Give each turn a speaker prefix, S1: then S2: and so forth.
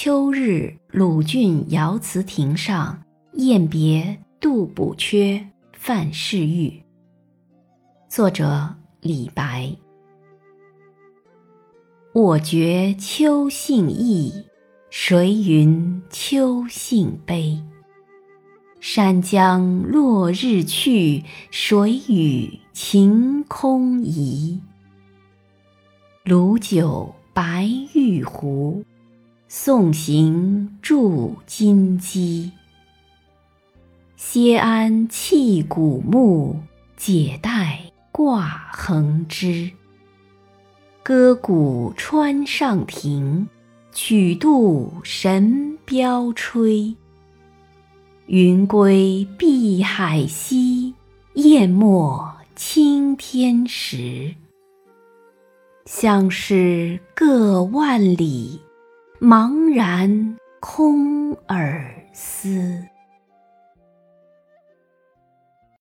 S1: 秋日，鲁郡瑶祠亭上雁别杜补阙范氏玉。作者李白。我觉秋兴异，谁云秋兴悲？山将落日去，水与晴空移。鲁酒白玉壶。送行著金鸡，歇安弃古木，解带挂横枝。歌鼓川上亭，曲度神标吹。云归碧海西，雁没青天时。相识各万里。茫然空耳思。